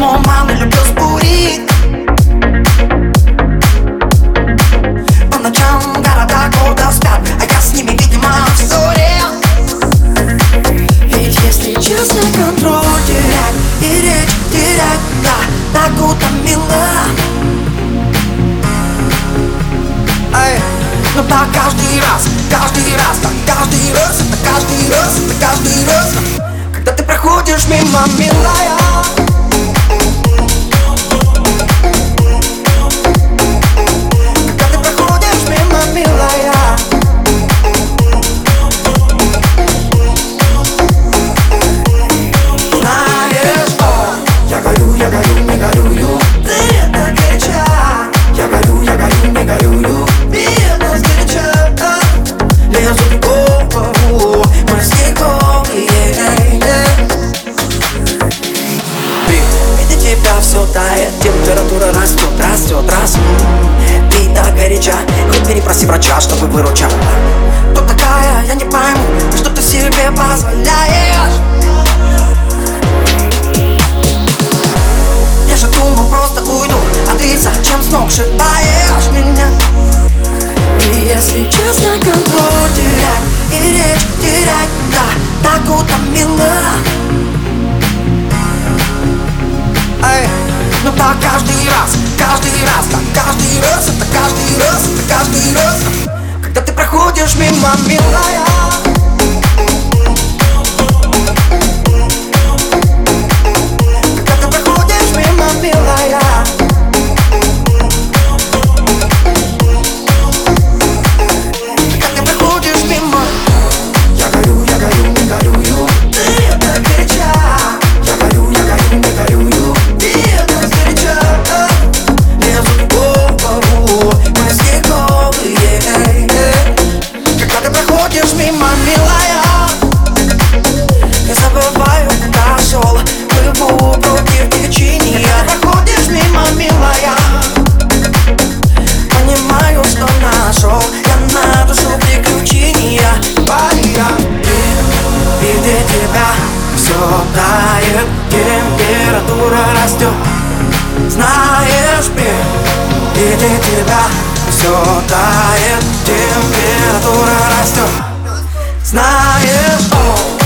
Тому мами люблю збурить По ночам города гордо спят А я с ними, видимо, в ссоре. Ведь если честно, контроль терять И речь терять, да, так утомила Эй, но да каждый раз, каждый раз, да каждый раз, да каждый раз, да каждый раз. Когда ты проходишь мимо, милая тает Температура растет, растет, растет. Ты так горяча. Хоть перепроси врача, чтобы выручал Кто такая, я не пойму Что ты себе позволяешь. Я же думал, просто уйду. А ты зачем с ног шибаешь меня? И если честно, каждый раз, каждый раз, так каждый раз, это каждый раз, это каждый раз. Когда ты проходишь мимо, милая тебя все тает Температура растет Знаешь,